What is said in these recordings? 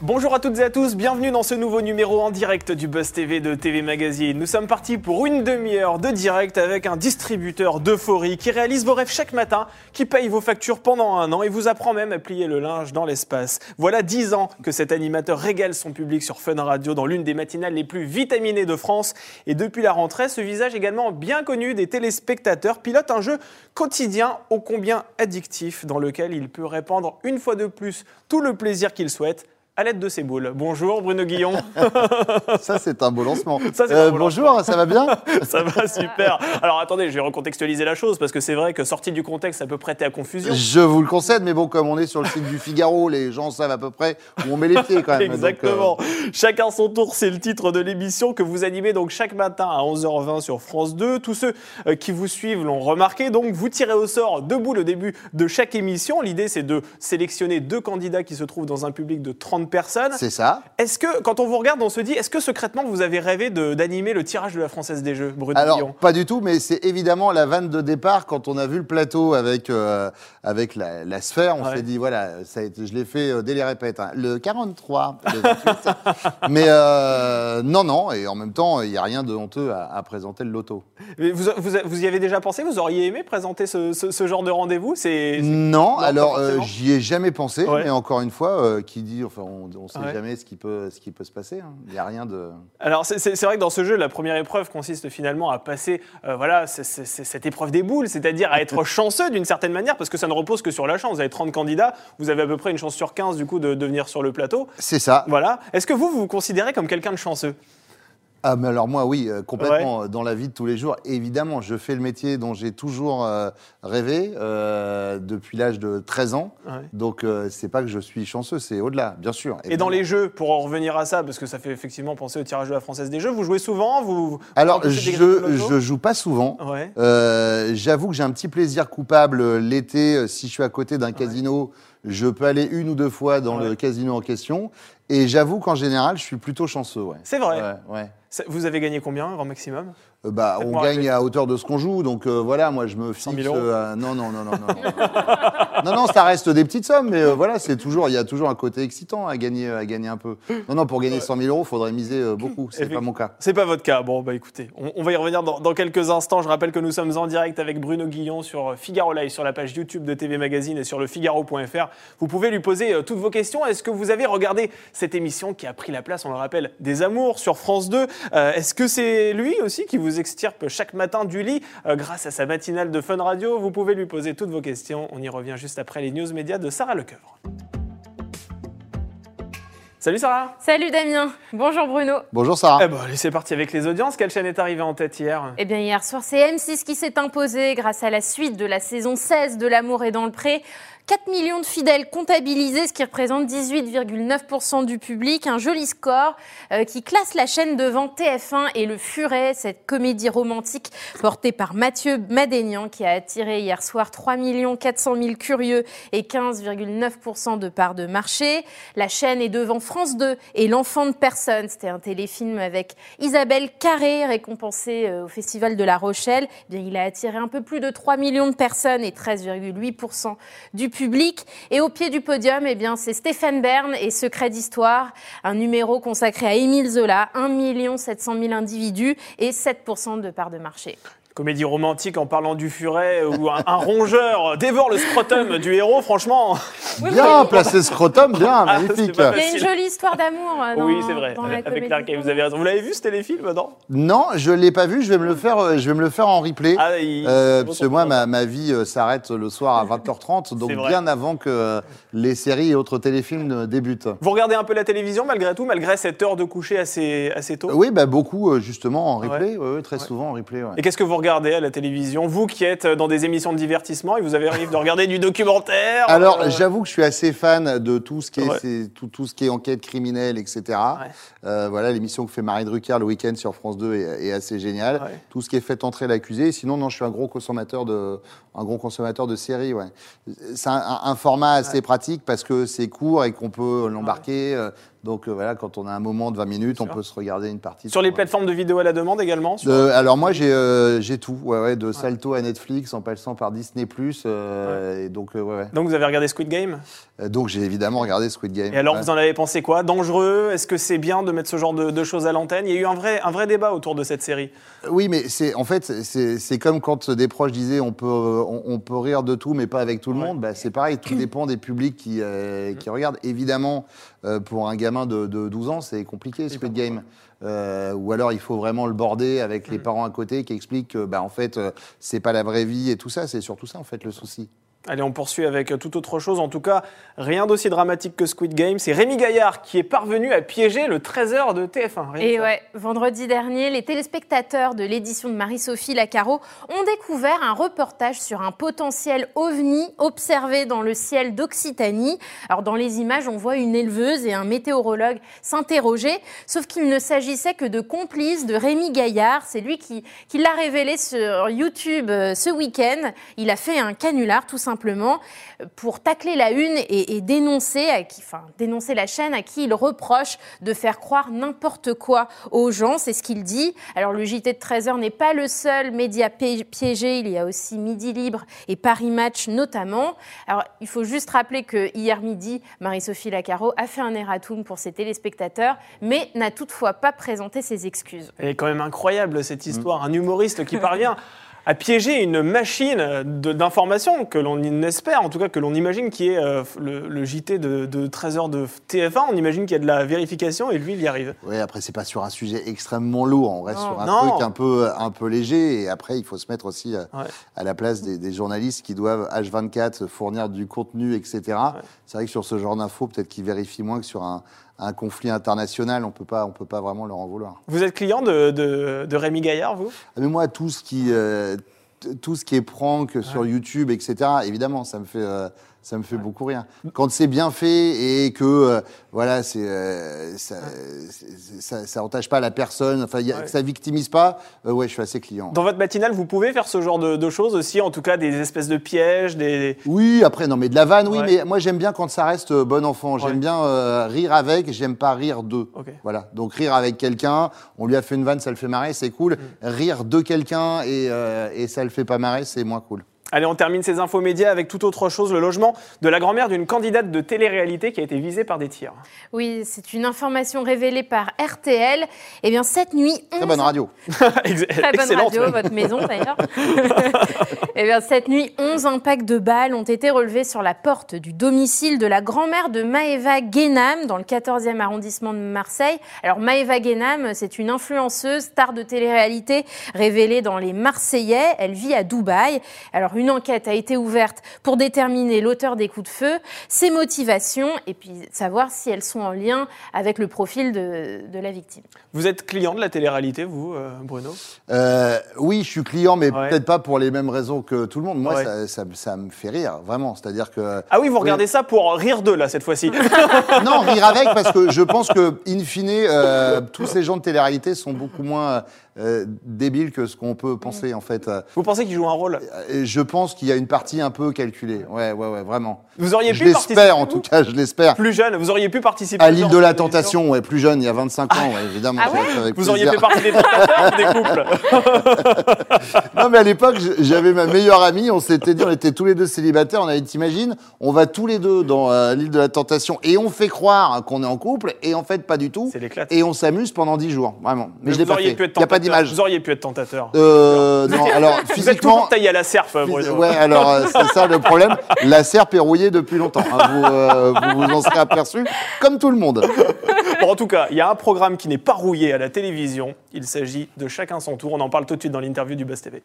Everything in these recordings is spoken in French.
Bonjour à toutes et à tous, bienvenue dans ce nouveau numéro en direct du Buzz TV de TV Magazine. Nous sommes partis pour une demi-heure de direct avec un distributeur d'euphorie qui réalise vos rêves chaque matin, qui paye vos factures pendant un an et vous apprend même à plier le linge dans l'espace. Voilà dix ans que cet animateur régale son public sur Fun Radio dans l'une des matinales les plus vitaminées de France. Et depuis la rentrée, ce visage également bien connu des téléspectateurs pilote un jeu quotidien ô combien addictif dans lequel il peut répandre une fois de plus tout le plaisir qu'il souhaite à l'aide de ses boules. Bonjour Bruno Guillon. ça c'est un beau lancement. Ça, c'est Euh, un beau bonjour, ça va bien Ça va super. Alors attendez, je vais recontextualiser la chose parce que c'est vrai que sorti du contexte, ça peut prêter à confusion. Je vous le concède, mais bon, comme on est sur le site du Figaro, les gens savent à peu près où on met les pieds quand même. Donc, euh, Exactement. Chacun son tour, c'est le titre de l'émission que vous animez donc chaque matin à 11h20 sur France 2. Tous ceux euh, qui vous suivent l'ont remarqué. Donc vous tirez au sort deux boules au début de chaque émission. L'idée c'est de sélectionner deux candidats qui se trouvent dans un public de 30 personnes. c'est ça. Est-ce que quand on vous regarde, on se dit, est-ce que secrètement vous avez rêvé de- d'animer le tirage de la Française des Jeux, Bruno Alors, Guillon? pas du tout, mais c'est évidemment la vanne de départ quand on a vu le plateau avec, euh, avec la, la sphère. On Ouais. s'est dit, voilà, ça a été, je l'ai fait euh, dès les répètes. hein. Le 43, le 28. mais euh, non, non, et en même temps, il n'y a rien de honteux à, à présenter le loto. Mais vous, vous, vous y avez déjà pensé? Vous auriez aimé présenter ce, ce- ce genre de rendez-vous? C'est Non, alors euh, j'y ai jamais pensé, Ouais. mais encore une fois, qui dit, enfin, on ne sait Ouais. jamais ce qui peut, ce qui peut se passer. hein. Il n'y a rien de. Alors c'est- vrai que dans ce jeu, la première épreuve consiste finalement à passer, euh, voilà, c'est cette épreuve des boules, c'est-à-dire à être chanceux d'une certaine manière, parce que ça ne repose que sur la chance. Vous avez 30 candidats, vous avez à peu près une chance sur 15 du coup de, de venir sur le plateau. C'est ça. Voilà. Est-ce que vous, vous vous considérez comme quelqu'un de chanceux? Ah, mais alors moi, oui, euh, complètement. euh, Dans la vie de tous les jours, évidemment, je fais le métier dont j'ai toujours euh, rêvé euh, depuis l'âge de 13 ans. Ouais. Donc, c'est pas que je suis chanceux, c'est au-delà, bien sûr. Et dans les jeux, pour en revenir à ça, parce que ça fait effectivement penser au tirage de la Française des Jeux, vous jouez souvent vous, vous Alors, je, je joue pas souvent. Ouais. J'avoue que j'ai un petit plaisir coupable l'été. Si je suis à côté d'un casino, je peux aller une ou deux fois dans Ouais. le casino en question. Et j'avoue qu'en général, je suis plutôt chanceux. Ouais. C'est vrai. Ouais, ouais. Ça- Vous avez gagné combien, grand maximum? Bah, on gagne à hauteur de ce qu'on joue, donc euh, voilà, moi je me 100 fixe. 000 euros euh, non, non, non, non, non, non. non, non, ça reste des petites sommes, mais euh, voilà, c'est toujours, il y a toujours un côté excitant à gagner, à gagner un peu. Non, non, pour gagner 100 000 euros, il faudrait miser euh, beaucoup. C'est pas mon cas. C'est pas votre cas. Bon, bah écoutez, on, on va y revenir dans, dans quelques instants. Je rappelle que nous sommes en direct avec Bruno Guillon sur Figaro Live, sur la page YouTube de TV Magazine et sur le Figaro.fr. Vous pouvez lui poser euh, toutes vos questions. Est-ce que vous avez regardé cette émission qui a pris la place, on le rappelle, des Amours sur France 2 Euh, Est-ce que c'est lui aussi qui vous extirpe chaque matin du lit euh, grâce à sa matinale de Fun Radio Vous pouvez lui poser toutes vos questions. On y revient juste après les news médias de Sarah Lecoeuvre. Salut Sarah Salut Damien, bonjour Bruno. Bonjour Sarah. Eh ben, allez, c'est parti avec les audiences. Quelle chaîne est arrivée en tête hier? Eh bien hier soir, c'est M6 qui s'est imposé grâce à la suite de la saison 16 de L'amour est dans le pré. 4 millions de fidèles comptabilisés, ce qui représente 18,9% du public. Un joli score euh, qui classe la chaîne devant TF1 et Le Furet, cette comédie romantique portée par Mathieu Madénian qui a attiré hier soir 3 400 000 curieux et 15,9% de part de marché. La chaîne est devant France 2 et L'enfant de personne. C'était un téléfilm avec Isabelle Carré, récompensée euh, au Festival de La Rochelle. Eh il a attiré un peu plus de 3 millions de personnes et 13,8% du public. Et au pied du podium, eh bien, c'est Stéphane Bern et Secret d'Histoire, un numéro consacré à Émile Zola, 1 700 000 individus et 7% de part de marché. Comédie romantique en parlant du furet où un, un rongeur dévore le scrotum du héros, franchement. bien placé scrotum, bien, Ah, magnifique. Il y a une jolie histoire d'amour. euh, dans- oui, c'est vrai. dans la Avec l'arcade, vous avez raison. Vous l'avez vu ce téléfilm, non? Non, je l'ai pas vu. Je vais me le faire. euh, Je vais me le faire en replay. Ah, il- Euh, parce que moi, ma, ma vie s'arrête le soir à 20h30, donc bien avant que les séries et autres téléfilms débutent. Vous regardez un peu la télévision malgré tout, malgré cette heure de coucher assez, assez tôt? Oui, bah, beaucoup justement en replay, Ouais. ouais, ouais, très souvent en replay. ouais. Et qu'est-ce que vous regardez à la télévision Vous qui êtes dans des émissions de divertissement et vous avez arrivé de regarder du documentaire Alors, euh, j'avoue que je suis assez fan de tout ce qui est, Ouais. tout, tout ce qui est enquête criminelle, etc. Ouais. Euh, voilà, l'émission que fait Marie Drucker le week-end sur France 2 est, est assez géniale. Ouais. Tout ce qui est fait entrer l'accusé. Sinon, non, je suis un gros consommateur de, un gros consommateur de séries. Ouais. C'est un, un- un format assez pratique parce que c'est court et qu'on peut l'embarquer. Donc euh, voilà, quand on a un moment de 20 minutes, on sûr. peut se regarder une partie. Sur les plateformes de vidéo à la demande également sur- alors moi j'ai euh, j'ai tout, ouais, ouais, de Salto à Netflix en passant par Disney euh, et donc ouais, ouais. Donc vous avez regardé Squid Game? Donc j'ai évidemment regardé Squid Game. Et alors Ouais. vous en avez pensé quoi Dangereux Est-ce que c'est bien de mettre ce genre de, de choses à l'antenne Il y a eu un vrai, un vrai débat autour de cette série. Oui, mais c'est en fait c'est comme quand des proches disaient on peut euh, on, on peut rire de tout, mais pas avec tout le Ouais. monde. Bah, c'est pareil, tout dépend des publics qui euh, qui regardent. Évidemment, euh, pour un gamin de, de 12 ans, c'est compliqué Squid Game. Euh, ou alors il faut vraiment le border avec Mm. les parents à côté qui expliquent que bah en fait euh, c'est pas la vraie vie et tout ça. C'est surtout ça en fait le souci. Allez, on poursuit avec euh, toute autre chose. En tout cas, rien d'aussi dramatique que Squid Game. C'est Rémi Gaillard qui est parvenu à piéger le trésor de TF1. Rien que Et ouais, vendredi dernier, les téléspectateurs de l'édition de Marie-Sophie Lacaro ont découvert un reportage sur un potentiel ovni observé dans le ciel d'Occitanie. Alors dans les images, on voit une éleveuse et un météorologue s'interroger, sauf qu'il ne s'agissait que de complices de Rémi Gaillard. C'est lui qui, qui l'a révélé sur YouTube euh, ce week-end. Il a fait un canular tout simplement euh, pour tacler la une et, et dénoncer, à qui, enfin, dénoncer la chaîne à qui il reproche de faire croire n'importe quoi aux gens. C'est ce qu'il dit. Alors le JT de 13h n'est pas le seul média pi- piégé. Il y a aussi Midi Libre et Paris Match notamment. Alors il faut juste rappeler que hier midi, Marie-Sophie Lacaro a fait un erratum pour ses téléspectateurs, mais n'a toutefois pas présenté ses excuses. Elle est quand même incroyable cette histoire. Un humoriste qui parvient à piéger une machine d'information que l'on espère, en tout cas que l'on imagine qui est euh, le, le JT de, de 13h de TF1. On imagine qu'il y a de la vérification et lui, il y arrive. Ouais, après c'est pas sur un sujet extrêmement lourd, on reste sur un Non. truc un peu un peu léger et après il faut se mettre aussi euh, Ouais. à la place des, des journalistes qui doivent H24 fournir du contenu, etc. C'est vrai que sur ce genre d'infos, peut-être qu'ils vérifient moins que sur un, un conflit international, on peut pas on peut pas vraiment leur en vouloir. Vous êtes client de, de- de Rémi Gaillard, vous? Ah, Mais moi, tout ce qui, euh, tout ce qui est prank sur YouTube, etc., évidemment, ça me fait, euh, ça me fait beaucoup rire. Quand c'est bien fait et que, euh, voilà, c'est, euh, ça, ça, ça entache pas la personne, enfin, y a- Ouais. que ça victimise pas, euh, ouais, je suis assez client. Dans votre matinale, vous pouvez faire ce genre de, de choses aussi, en tout cas des espèces de pièges, des... Oui, après, non, mais de la vanne, oui, Ouais. mais moi, j'aime bien quand ça reste bon enfant. J'aime bien rire avec, j'aime pas rire d'eux. Ok. Voilà. Donc, rire avec quelqu'un, on lui a fait une vanne, ça le fait marrer, c'est cool. Mm. Rire de quelqu'un et, et ça le fait pas marrer, c'est moins cool. Allez, on termine ces infos médias avec toute autre chose, le logement de la grand-mère d'une candidate de télé-réalité qui a été visée par des tirs. Oui, c'est une information révélée par RTL. Eh bien, cette nuit, Très 11 bonne radio. Ex- Très bonne Excellente. radio, même. votre maison d'ailleurs. Eh bien, cette nuit, 11 impacts de balles ont été relevés sur la porte du domicile de la grand-mère de Maëva Guénam, dans le 14e arrondissement de Marseille. Alors, Maëva Guénam, c'est une influenceuse, star de télé-réalité, révélée dans Les Marseillais. Elle vit à Dubaï. Alors, une enquête a été ouverte pour déterminer l'auteur des coups de feu, ses motivations, et puis savoir si elles sont en lien avec le profil de, de la victime. Vous êtes client de la télé-réalité, vous, euh, Bruno? Euh, oui, je suis client, mais Ouais. peut-être pas pour les mêmes raisons que tout le monde. Moi, Ouais. ça, ça- ça me fait rire, vraiment. C'est-à-dire que. Ah oui, vous regardez ça pour rire d'eux, là, cette fois-ci. non, rire avec, parce que je pense que, in fine, euh, tous ces gens de télé-réalité sont beaucoup moins euh, débiles que ce qu'on peut penser, en fait. Euh, Vous pensez qu'ils jouent un rôle? Et je pense qu'il y a une partie un peu calculée. Ouais, ouais, ouais, vraiment. Vous auriez Je pu participer l'espère, en tout cas, je l'espère. plus jeune, vous auriez pu participer À l'île de la tentation, ouais, plus jeune, il y a 25 ans, ouais, évidemment. Ah ouais avec Vous auriez fait partie des tentateurs des couples Non, mais à l'époque, j'avais ma meilleure amie. On s'était dit, on était tous les deux célibataires. On avait dit, t'imagines, on va tous les deux dans euh, l'île de la Tentation et on fait croire qu'on est en couple et en fait, pas du tout. C'est. Et on s'amuse pendant 10 jours, vraiment. Mais, je l'ai pas fait. pu être Il n'y a pas tentateur. Vous auriez pu être tentateur. Euh, non, alors Vous physiquement. taillé à la serf, Bruno. Ouais, alors euh, c'est ça le problème. La serpe est rouillée depuis longtemps. hein. Vous, euh, vous vous en serez aperçu, comme tout le monde. Bon, en tout cas, il y a un programme qui n'est pas rouillé à la télévision. Il s'agit de Chacun son tour. On en parle tout de suite dans l'interview du Buzz TV.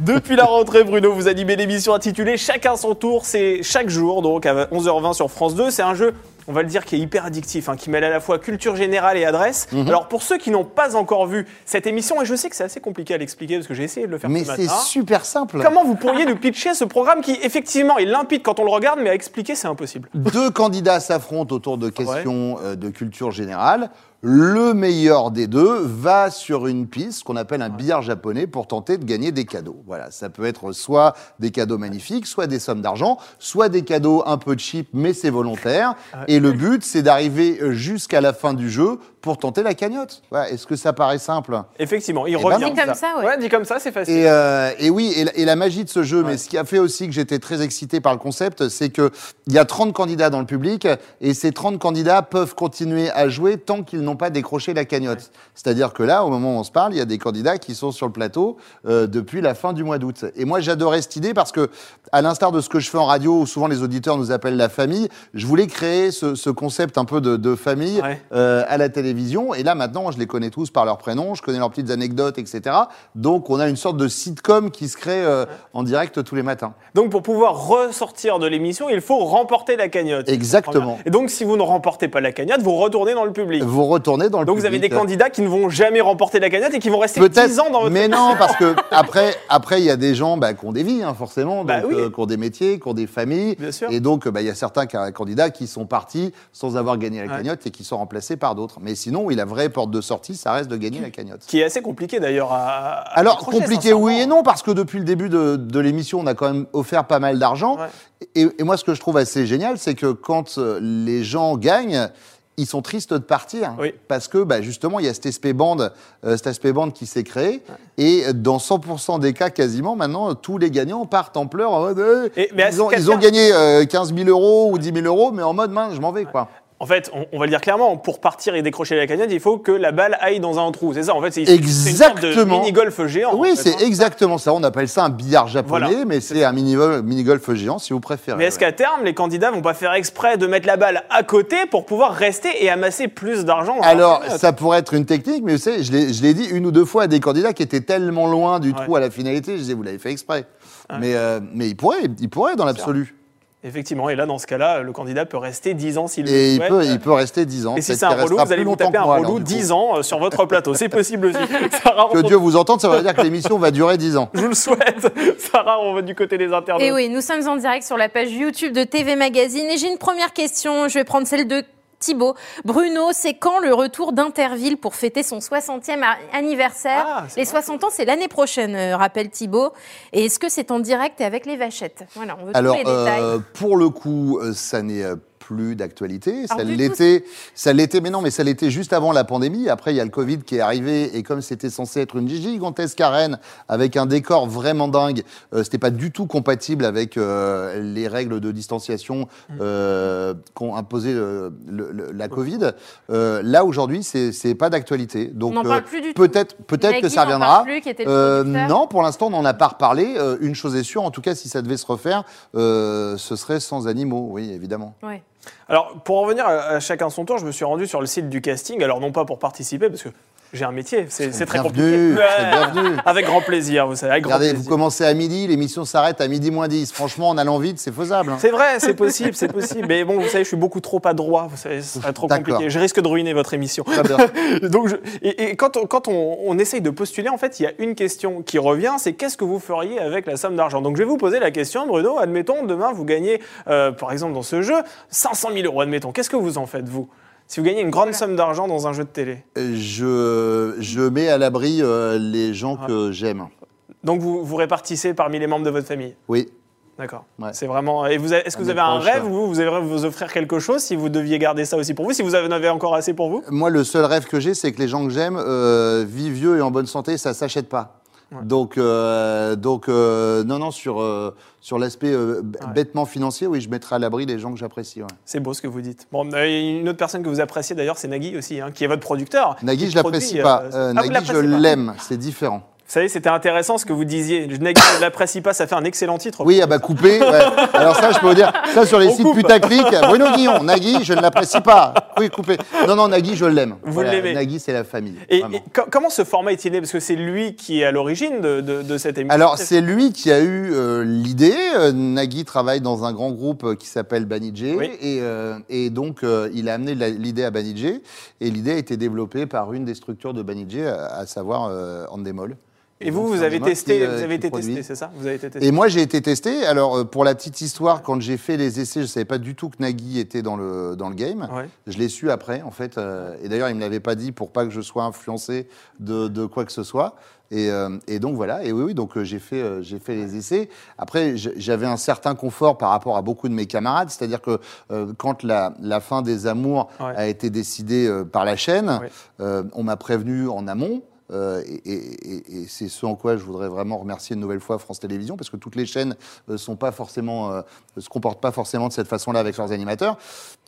Depuis la rentrée, Bruno, vous animez l'émission intitulée Chacun son tour. C'est chaque jour, donc à 11h20 sur France 2. C'est un jeu, on va le dire, qui est hyper addictif, hein, qui mêle à la fois culture générale et adresse. Mhm. Alors, pour ceux qui n'ont pas encore vu cette émission, et je sais que c'est assez compliqué à l'expliquer parce que j'ai essayé de le faire Mais ce c'est super simple. Comment vous pourriez nous pitcher ce programme qui, effectivement, est limpide quand on le regarde, mais à expliquer, c'est impossible Deux candidats s'affrontent autour de questions euh, de culture générale. le meilleur des deux va sur une piste qu'on appelle un billard japonais pour tenter de gagner des cadeaux. Voilà, ça peut être soit des cadeaux magnifiques, soit des sommes d'argent, soit des cadeaux un peu cheap, mais c'est volontaire. Et le but, c'est d'arriver jusqu'à la fin du jeu pour tenter la cagnotte. Voilà, Est-ce que ça paraît simple? Effectivement, il ben revient. Dit comme ça, ouais. dit comme ça, c'est facile. et, euh, et oui, et la, et la magie de ce jeu, mais Ouais. ce qui a fait aussi que j'étais très excité par le concept, c'est qu'il y a 30 candidats dans le public et ces 30 candidats peuvent continuer à jouer tant qu'ils n'ont pas décroché la cagnotte. C'est-à-dire que là, au moment où on se parle, il y a des candidats qui sont sur le plateau euh, depuis la fin du mois d'août. Et moi, j'adorais cette idée parce que, à l'instar de ce que je fais en radio, où souvent les auditeurs nous appellent la famille, je voulais créer ce, ce concept un peu de, de famille Ouais. euh, à la télévision. Et là, maintenant, je les connais tous par leurs prénoms, je connais leurs petites anecdotes, etc. Donc, on a une sorte de sitcom qui se crée euh, en direct tous les matins. Donc pour pouvoir ressortir de l'émission, il faut remporter la cagnotte. Exactement. Et donc si vous ne remportez pas la cagnotte, vous retournez dans le public. Vous retournez dans le Donc vous avez des public. candidats qui ne vont jamais remporter la cagnotte et qui vont rester Peut-être, 10 ans dans votre mais non, parce que après, après, il y a des gens bah, qui ont des vies, hein, forcément, Bah oui. euh, qui ont des métiers, qui ont des familles, Bien sûr. et donc bah, il y a certains ca- candidats qui sont partis sans avoir gagné la Ouais. cagnotte et qui sont remplacés par d'autres. Mais sinon, oui, la vraie porte de sortie, ça reste de gagner la cagnotte. qui est assez compliqué d'ailleurs à. à Alors, compliqué, oui et non, parce que depuis le début de, de l'émission, on a quand même offert pas mal d'argent. Ouais. Et, et moi, ce que je trouve assez génial, c'est que quand euh, les gens gagnent, ils sont tristes de partir. Oui. Parce que, bah, justement, il y a cet aspect bande, euh, cet aspect bande qui s'est créé. Et dans 100% des cas, quasiment, maintenant, tous les gagnants partent en pleurs. En mode, euh, Et- mais ils, ont, ils gagné euh, 15 000 euros ou 10 000 euros, mais en mode, mince, je m'en vais, quoi. En fait, on, on va le dire clairement, pour partir et décrocher la cagnotte, il faut que la balle aille dans un trou. C'est ça, en fait, c'est c'est une sorte de Exactement. mini-golf géant. oui, en fait, c'est hein. exactement ça. On appelle ça un billard japonais, Voilà. mais c'est un mini-golf géant, si vous préférez. Mais est-ce ouais. qu'à terme, les candidats vont pas faire exprès de mettre la balle à côté pour pouvoir rester et amasser plus d'argent Alors, ça pourrait être une technique, mais vous savez, je l'ai dit une ou deux fois à des candidats qui étaient tellement loin du trou à la finalité, je disais, vous l'avez fait exprès. Mais, euh, mais il pourrait, il pourrait dans l'absolu. Effectivement, et là, dans ce cas-là, le candidat peut rester 10 ans s'il le Et il peut, il peut rester 10 ans. Et si c'est un relou, vous allez vous taper un moi, relou alors, du coup. 10 ans euh, sur votre plateau. C'est possible aussi. Sarah, Que on- Dieu vous entende, ça veut dire que l'émission va durer 10 ans. je vous le souhaite. Sarah, on va du côté des internautes. Et oui, nous sommes en direct sur la page YouTube de TV Magazine. Et j'ai une première question. Je vais prendre celle de Thibaut. Bruno, c'est quand le retour d'Interville pour fêter son 60e a- anniversaire? Ah, Les vrai. 60 ans, c'est l'année prochaine, euh, rappelle Thibaut. Et est-ce que c'est en direct et avec les vachettes? Voilà, on veut Alors, tous les détails. euh, pour le coup, euh, ça n'est plus d'actualité. Ça l'était, ça l'était, mais non, mais ça l'était juste avant la pandémie. Après, il y a le Covid qui est arrivé, et comme c'était censé être une gigantesque arène avec un décor vraiment dingue, euh, c'était pas du tout compatible avec euh, les règles de distanciation euh, qu'ont imposé le- le- le- la Covid. Euh, là, aujourd'hui, c'est pas d'actualité. Donc, euh, peut-être, peut-être que ça reviendra. plus, Euh, non, pour l'instant, on n'en a pas reparlé. Euh, une chose est sûre, en tout cas, si ça devait se refaire, euh, ce serait sans animaux, oui, évidemment. Ouais. Alors, pour en revenir à, à chacun son tour, je me suis rendu sur le site du casting. Alors, non pas pour participer, parce que j'ai un métier, c'est très compliqué. Bienvenue. Avec grand plaisir, vous savez, avec grand Regardez, vous commencez à midi, l'émission s'arrête à midi moins 10. Franchement, en allant vite, c'est faisable. hein. C'est vrai, c'est possible, c'est possible. Mais bon, vous savez, je suis beaucoup trop à droit. Vous savez, ce serait trop compliqué. Je risque de ruiner votre émission. Très bien. Donc, je- et, et quand, on, quand on, on essaye de postuler, en fait, il y a une question qui revient, c'est qu'est-ce que vous feriez avec la somme d'argent? Donc, je vais vous poser la question, Bruno. Admettons, demain, vous gagnez, euh, par exemple, dans ce jeu, 500 000 euros. Admettons. Qu'est-ce que vous en faites, vous? Si vous gagnez une grande somme d'argent dans un jeu de télé. Je, je mets à l'abri euh, les gens que j'aime. Donc, vous, vous répartissez parmi les membres de votre famille. Oui. D'accord. Ouais. C'est vraiment. Et vous avez- est-ce que Un vous avez un rêve vous Vous aimeriez vous offrir quelque chose si vous deviez garder ça aussi pour vous Si vous en avez encore assez pour vous? Moi, le seul rêve que j'ai, c'est que les gens que j'aime euh, vivent vieux et en bonne santé, ça s'achète pas. Ouais. Donc, euh, donc euh, non, non, sur, euh, sur l'aspect bêtement financier, oui, je mettrai à l'abri les gens que j'apprécie. ouais. C'est beau ce que vous dites. Bon, une autre personne que vous appréciez d'ailleurs, c'est Nagui aussi, hein, qui est votre producteur. Nagui, je l'apprécie produit, pas. ah, Nagui, je l'aime. C'est différent. Vous savez, c'était intéressant ce que vous disiez. Je ne l'apprécie pas, ça fait un excellent titre. Oui, ah bah coupé. ouais. Alors ça, je peux vous dire, ça sur les On sites coupe. putaclic, Bruno Guillon, Nagui, je ne l'apprécie pas. Oui, coupé. Non, non, Nagui, je l'aime. Vous l'aimez. Nagui, c'est la famille. Et, comment ce format est-il né? Parce que c'est lui qui est à l'origine de, de- de cette émission. Alors, c'est lui qui a eu euh, l'idée. Euh, Nagui travaille dans un grand groupe euh, qui s'appelle Banijé. Oui. Et, euh, et donc, il a amené l'idée à Banijé. Et l'idée a été développée par une des structures de Banijé, à, à savoir Endemol. Et vous, vous avez testé, qui, vous euh, avez été testé, c'est ça? Vous avez été testé. Et moi, j'ai été testé. Alors, euh, pour la petite histoire, quand j'ai fait les essais, je savais pas du tout que Nagui était dans le, dans le game. Ouais. Je l'ai su après, en fait. euh, et d'ailleurs, il me l'avait pas dit pour pas que je sois influencé de, de quoi que ce soit. Et, euh, et donc voilà. Et oui, oui. Donc euh, j'ai fait, euh, j'ai fait les essais. Après, j'avais un certain confort par rapport à beaucoup de mes camarades. C'est-à-dire que euh, quand la, la fin des Amours Ouais. a été décidée euh, par la chaîne, Ouais. euh, on m'a prévenu en amont. Euh, et et- et- et c'est ce en quoi je voudrais vraiment remercier une nouvelle fois France Télévisions, parce que toutes les chaînes ne sont pas forcément, euh, se comportent pas forcément de cette façon-là avec leurs animateurs.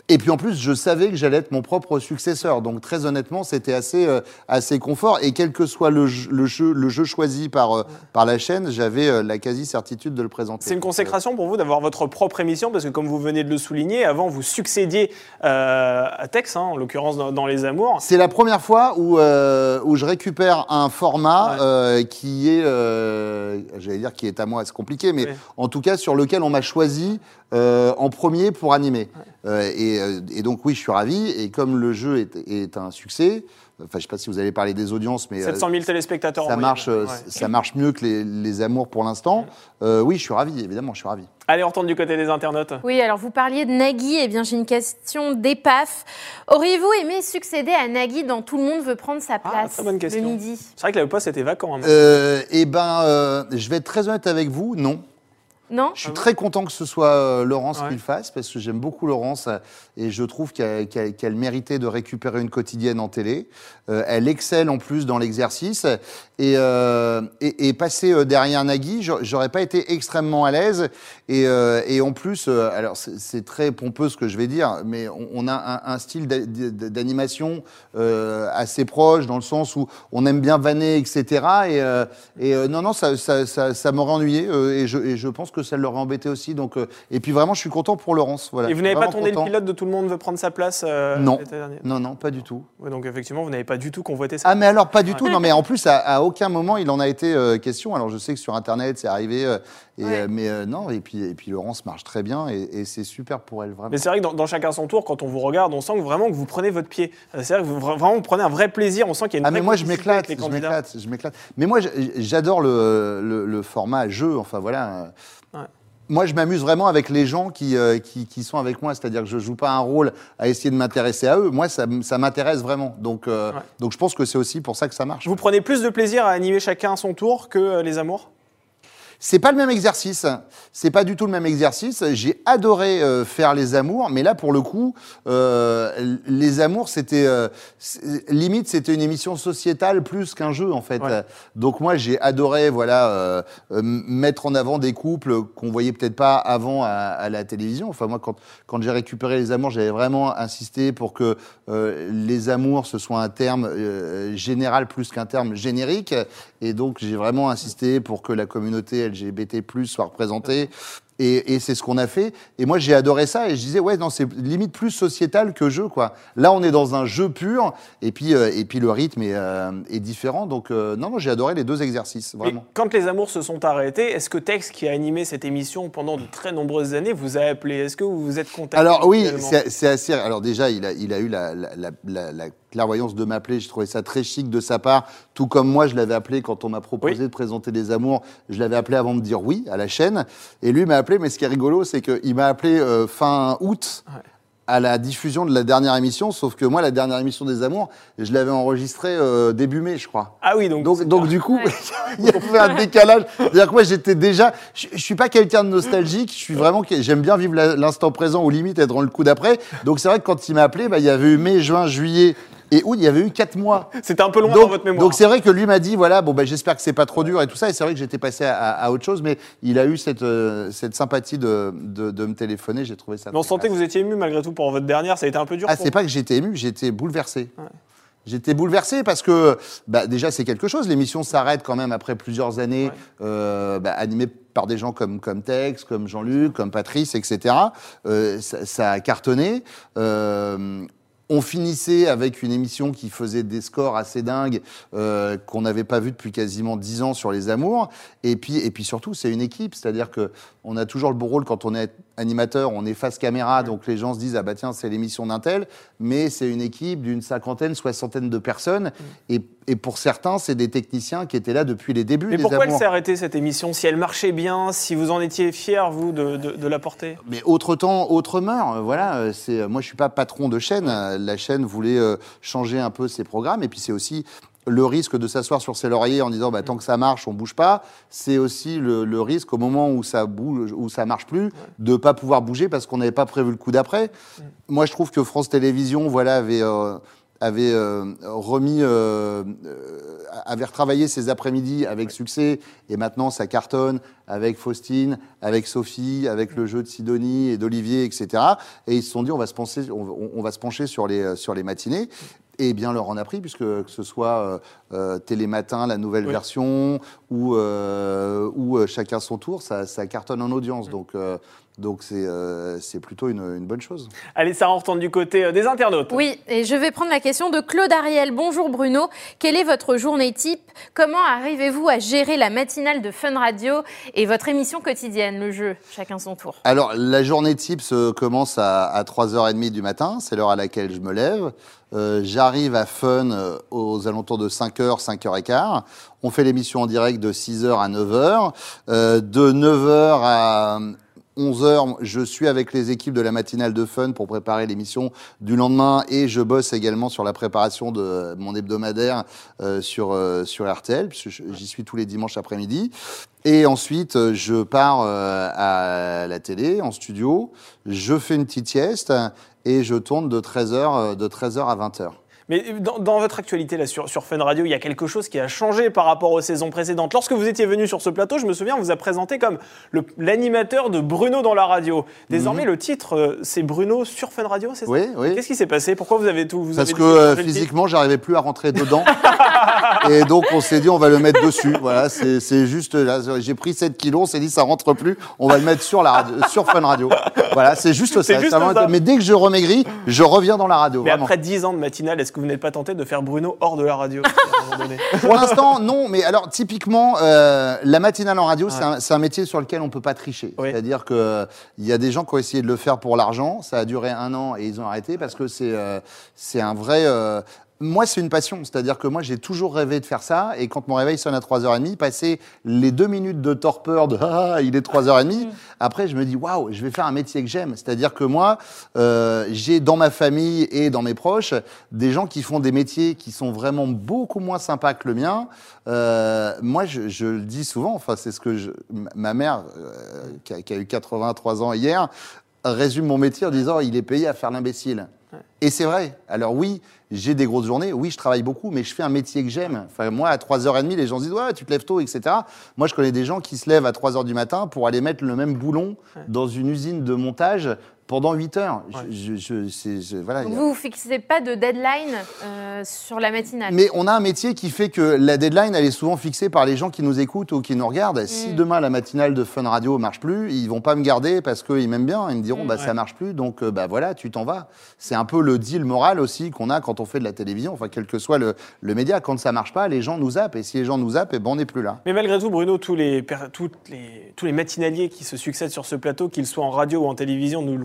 Et puis en plus, je savais que j'allais être mon propre successeur. Donc très honnêtement, c'était assez, euh, assez confort. Et quel que soit le jeu, le jeu, le jeu choisi par, euh, par la chaîne, j'avais euh, la quasi-certitude de le présenter. C'est une consécration pour vous d'avoir votre propre émission parce que comme vous venez de le souligner, avant vous succédiez euh, à Tex, hein, en l'occurrence dans, dans Les Amours. C'est la première fois où, euh, où je récupère un format Ouais. euh, qui est, euh, j'allais dire qui est à moi, c'est compliqué, mais Ouais. en tout cas sur lequel on m'a choisi euh, en premier pour animer. Et, et donc oui, je suis ravi. Et comme le jeu est, est un succès, enfin je sais pas si vous allez parler des audiences, mais euh, 700 000 téléspectateurs. en ça marche, euh, Ouais. ça marche mieux que les, les amours pour l'instant. Euh, oui, je suis ravi, évidemment, je suis ravi. Allez, on retourne du côté des internautes. Oui, alors vous parliez de Nagui, eh bien j'ai une question d'épaf. Auriez-vous aimé succéder à Nagui dans Tout le monde veut prendre sa place Ah, très bonne question. le midi? C'est vrai que le poste était vacant. hein. Euh, eh ben, euh, je vais être très honnête avec vous, non. Non Je suis très content que ce soit euh, Laurence Ah Ouais. qui le fasse parce que j'aime beaucoup Laurence euh, et je trouve qu'elle méritait de récupérer une quotidienne en télé. Euh, elle excelle en plus dans l'exercice et, euh, et, et passer derrière Nagui, j'a- j'aurais pas été extrêmement à l'aise et, euh, et en plus, alors c'est très pompeux ce que je vais dire, mais on, on a un, un style d'a- d'a- d'animation assez proche dans le sens où on aime bien vanner, etc. Et, non, non, ça, ça, ça, ça m'aurait ennuyé et, je, et je pense que ça l'aurait embêté aussi. Donc, euh, et puis vraiment, je suis content pour Laurence. Voilà. Et vous n'avez pas tourné content. le pilote de Tout le monde veut prendre sa place euh, Non. Non, non, pas du tout. Ouais, Donc effectivement, vous n'avez pas du tout convoité ça. Ah, mais alors, pas du tout. Non, mais en plus, à, à aucun moment, il en a été euh, question. Alors, je sais que sur Internet, c'est arrivé. euh, et, Ouais. euh, mais euh, non, et puis, et puis Laurence marche très bien et, et c'est super pour elle, vraiment. Mais c'est vrai que dans, dans chacun son tour, quand on vous regarde, on sent que vraiment que vous prenez votre pied. C'est vrai que vous, vra- vraiment vous prenez un vrai plaisir. On sent qu'il y a une Ah vraie mais moi je m'éclate, je candidats. m'éclate, je m'éclate. Mais moi j'adore le, le, le format jeu, enfin voilà. Moi je m'amuse vraiment avec les gens qui, euh, qui, qui sont avec moi, c'est-à-dire que je joue pas un rôle à essayer de m'intéresser à eux. Moi ça, ça m'intéresse vraiment. Donc, euh, Ouais. donc je pense que c'est aussi pour ça que ça marche. Vous prenez plus de plaisir à animer chacun à son tour que euh, les amours? C'est pas le même exercice. C'est pas du tout le même exercice. J'ai adoré euh, faire les amours, mais là pour le coup, euh, les amours c'était euh, limite c'était une émission sociétale plus qu'un jeu en fait. Ouais. Donc moi j'ai adoré voilà mettre en avant des couples qu'on voyait peut-être pas avant à, à la télévision. Enfin moi quand quand j'ai récupéré les amours, j'avais vraiment insisté pour que les amours ce soit un terme général plus qu'un terme générique. Et donc j'ai vraiment insisté pour que la communauté LGBT+ soit représentée. Et, et c'est ce qu'on a fait. Et moi, j'ai adoré ça. Et je disais, ouais, non, c'est limite plus sociétal que jeu, quoi. Là, on est dans un jeu pur. Et puis, euh, et puis le rythme est, euh, est différent. Donc, euh, non, non, j'ai adoré les deux exercices, Et vraiment. quand les amours se sont arrêtés, est-ce que Tex, qui a animé cette émission pendant de très nombreuses années, vous a appelé? Est-ce que vous vous êtes contacté Alors oui, c'est assez. Alors déjà, il a, il a eu la, la, la- la- la clairvoyance de m'appeler. Je trouvais ça très chic de sa part. Tout comme moi, je l'avais appelé quand on m'a proposé Oui. de présenter des amours. Je l'avais appelé avant de dire oui à la chaîne. Et lui m'a appelé. Mais ce qui est rigolo, c'est qu'il m'a appelé euh, fin août. Ouais. À la diffusion de la dernière émission, sauf que moi, la dernière émission des Amours, je l'avais enregistrée euh, début mai, je crois. Ah oui, donc. Donc, donc du coup, Ouais. il y avait un décalage. C'est-à-dire que moi, j'étais déjà. Je, je suis pas quelqu'un de nostalgique. Je suis vraiment. J'aime bien vivre l'instant présent, ou limite être dans le coup d'après. Donc c'est vrai que quand il m'a appelé, bah, il y avait eu mai, juin, juillet et août. Il y avait eu quatre mois. C'était un peu loin dans votre mémoire. donc c'est vrai que lui m'a dit voilà bon bah j'espère que c'est pas trop dur et tout ça et c'est vrai que j'étais passé à, à- à autre chose mais il a eu cette euh, cette sympathie de, de, de me téléphoner j'ai trouvé ça Mais on sentait que vous étiez ému malgré tout pour votre dernière. Ça a été un peu dur. Ah, c'est pas que j'étais ému, j'étais bouleversé. Ouais. J'étais bouleversé parce que bah, déjà c'est quelque chose. L'émission s'arrête quand même après plusieurs années, Ouais. euh, bah, animée par des gens comme comme Tex, comme Jean-Luc, comme Patrice, etc. Euh, ça, ça a cartonné. Euh, on finissait avec une émission qui faisait des scores assez dingues euh, qu'on n'avait pas vu depuis quasiment dix ans sur les amours. Et puis, et puis surtout, c'est une équipe, c'est-à-dire que on a toujours le beau rôle quand on est animateur, on est face caméra, donc les gens se disent ah bah tiens c'est l'émission d'un tel, mais c'est une équipe d'une cinquantaine, soixantaine de personnes. Et, Et pour certains, c'est des techniciens qui étaient là depuis les débuts. Mais des pourquoi elle s'est arrêtée cette émission? Si elle marchait bien, si vous en étiez fier, vous, de, de- de la porter Mais autre temps, autre mœurs. euh, Voilà, euh, c'est moi je suis pas patron de chaîne. Euh, La chaîne voulait euh, changer un peu ses programmes et puis c'est aussi le risque de s'asseoir sur ses lauriers en disant bah, tant que ça marche, on bouge pas. C'est aussi le, le risque au moment où ça bouge, où ça marche plus, de pas pouvoir bouger parce qu'on n'avait pas prévu le coup d'après. Moi, je trouve que France Télévisions, voilà, avait euh, avait euh, remis, euh, euh, avait retravaillé ses après-midi avec succès, et maintenant ça cartonne avec Faustine, avec Sophie, avec le jeu de Sidonie et d'Olivier, etc. Et ils se sont dit on va se pencher, on, on va se pencher sur les sur les matinées. Et bien leur en a pris, puisque que ce soit euh, euh, Télématin, la nouvelle Oui. version, ou, euh, ou chacun son tour, ça, ça cartonne en audience. Donc donc c'est euh, c'est plutôt une, une bonne chose. Allez, Sarah, on retourne du côté euh, des internautes. Oui, et je vais prendre la question de Claude Ariel. Bonjour Bruno, quelle est votre journée type? Comment arrivez-vous à gérer la matinale de Fun Radio et votre émission quotidienne, le jeu? Chacun son tour. Alors, la journée type se commence à, à 3h30 du matin, c'est l'heure à laquelle je me lève. Euh, J'arrive à Fun aux alentours de 5h, 5h15. On fait l'émission en direct de 6h à 9h. Euh, de 9h à 11h, je suis avec les équipes de la matinale de Fun pour préparer l'émission du lendemain et je bosse également sur la préparation de mon hebdomadaire euh, sur, euh, sur RTL, puisque j'y suis tous les dimanches après-midi. Et ensuite, euh, je pars euh, à la télé, en studio, je fais une petite sieste et je tourne de 13h, de 13h à 20h. Mais dans, dans votre actualité là, sur, sur Fun Radio, il y a quelque chose qui a changé par rapport aux saisons précédentes. Lorsque vous étiez venu sur ce plateau, je me souviens, on vous a présenté comme l'animateur de Bruno dans la radio. Désormais, le titre, euh, c'est Bruno sur Fun Radio, c'est ça Mhm. Oui, oui. Qu'est-ce qui s'est passé? Pourquoi vous avez tout vous Parce avez que euh, physiquement, j'arrivais plus à rentrer dedans. et donc, on s'est dit, on va le mettre dessus. Voilà, c'est juste. J'ai pris 7 kilos, on s'est dit, ça rentre plus. On va le mettre sur la radio, sur Fun Radio. Voilà, c'est juste ça. juste Ça va- ça. Mais dès que je remaigris, je reviens dans la radio. Mais vraiment. après 10 ans de matinale, est-ce que vous n'êtes pas tenté de faire Bruno hors de la radio Pour l'instant, non. Mais alors, typiquement, euh, la matinale en radio, c'est un, métier sur lequel on peut pas tricher. Oui. C'est-à-dire que euh, il y a des gens qui ont essayé de le faire pour l'argent. Ça a duré un an et ils ont arrêté parce que c'est euh, c'est un vrai. Moi, c'est une passion. C'est-à-dire que moi, j'ai toujours rêvé de faire ça. Et quand mon réveil sonne à 3h30, passer les deux minutes de torpeur de ah, il est 3h30, après, je me dis waouh, je vais faire un métier que j'aime. C'est-à-dire que moi, euh, j'ai dans ma famille et dans mes proches des gens qui font des métiers qui sont vraiment beaucoup moins sympas que le mien. Euh, moi, je, je le dis souvent, enfin, c'est ce que je, ma- ma mère, euh, qui, a, qui a eu 83 ans hier, résume mon métier en disant il est payé à faire l'imbécile. Et c'est vrai. Alors oui, j'ai des grosses journées, oui, je travaille beaucoup, mais je fais un métier que j'aime. Enfin, moi, à 3h30, les gens se disent ouais, tu te lèves tôt, etc. Moi, je connais des gens qui se lèvent à 3h du matin pour aller mettre le même boulon dans une usine de montage pendant 8 heures. Je, je- je- c'est- je- voilà, Donc il y a- vous ne fixez pas de deadline euh, sur la matinale mais on a un métier qui fait que la deadline, elle est souvent fixée par les gens qui nous écoutent ou qui nous regardent. Si Mm. demain la matinale de Fun Radio marche plus, ils vont pas me garder parce qu'ils m'aiment bien. Ils me diront, Mm. bah Ouais. ça marche plus, donc euh, bah voilà, tu t'en vas. C'est un peu le deal moral aussi qu'on a quand on fait de la télévision. Enfin, quel que soit le, le média, quand ça marche pas, les gens nous zappent. Et si les gens nous zappent, eh ben on n'est plus là. Mais malgré tout, Bruno, tous les, toutes les, tous les matinaliers qui se succèdent sur ce plateau, qu'ils soient en radio ou en télévision, nous le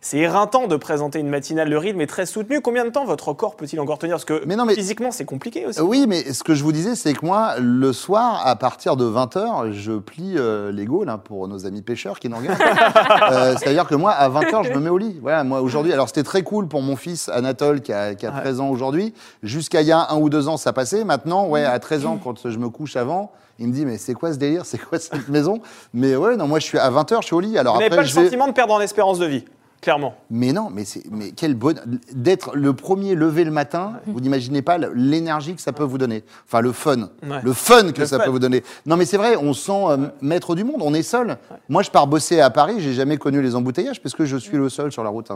C'est éreintant de présenter une matinale. Le rythme est très soutenu. Combien de temps votre corps peut-il encore tenir? Parce que Mais non, mais- physiquement, c'est compliqué aussi. Oui, mais ce que je vous disais, c'est que moi, le soir, à partir de 20h, je plie euh, les Gaules, hein, pour nos amis pêcheurs qui nous regardent. Euh, C'est-à-dire que moi, à 20h, je me mets au lit. Voilà, moi, aujourd'hui, alors c'était très cool pour mon fils Anatole, qui a, qui a Ouais. 13 ans aujourd'hui. Jusqu'à il y a un ou deux ans, ça passait. Maintenant, ouais, à 13 ans, quand je me couche avant, il me dit, mais c'est quoi ce délire? C'est quoi cette maison? Mais ouais, non, moi, je suis à 20h, je suis au lit. Alors Vous n'avez pas le sentiment de perdre en espérance de vie, clairement. mais non, mais mais quel bonheur d'être le premier levé le matin. Vous n'imaginez pas l'énergie que ça peut vous donner. Enfin, le fun, Ouais. le fun que Le ça fun. peut vous donner. Non, mais c'est vrai, on se sent euh, maître du monde. On est seul. Moi, je pars bosser à Paris. J'ai jamais connu les embouteillages parce que je suis le seul sur la route.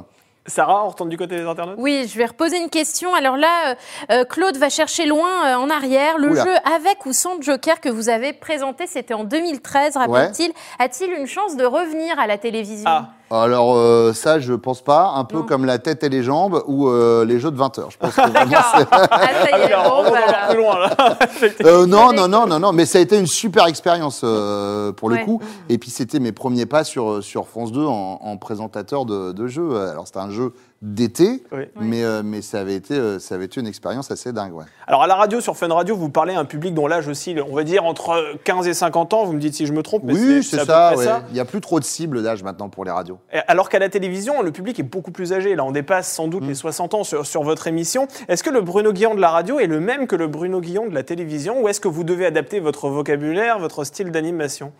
Sarah, on retourne du côté des internautes? Oui, je vais reposer une question. Alors là, euh, euh, Claude va chercher loin euh, en arrière. Le Oula. jeu avec ou sans Joker que vous avez présenté, c'était en 2013, rappelle-t-il. A-t-il une chance de revenir à la télévision? Ah, Alors euh, ça, je pense pas. Un peu Non. comme la tête et les jambes ou euh, les jeux de 20 heures. Je pense que vraiment, c'est- Ah, ça y Ah est, on va bah, plus loin là. Euh, non, non, non, non, non, mais ça a été une super expérience euh, pour le Ouais. coup. Et puis c'était mes premiers pas sur, sur France 2 en, en présentateur de, de jeu. Alors c'était un jeu d'été, Oui. mais, euh, mais ça, avait été, euh, ça avait été une expérience assez dingue. Ouais. Alors à la radio, sur Fun Radio, vous parlez à un public dont l'âge aussi, on va dire entre 15 et 50 ans, vous me dites si je me trompe, mais Oui, c'est ça, ouais. Il n'y a plus trop de cibles d'âge maintenant pour les radios. Alors qu'à la télévision, le public est beaucoup plus âgé. Là, on dépasse sans Mm. doute les 60 ans sur, sur votre émission. Est-ce que le Bruno Guillon de la radio est le même que le Bruno Guillon de la télévision ou est-ce que vous devez adapter votre vocabulaire, votre style d'animation?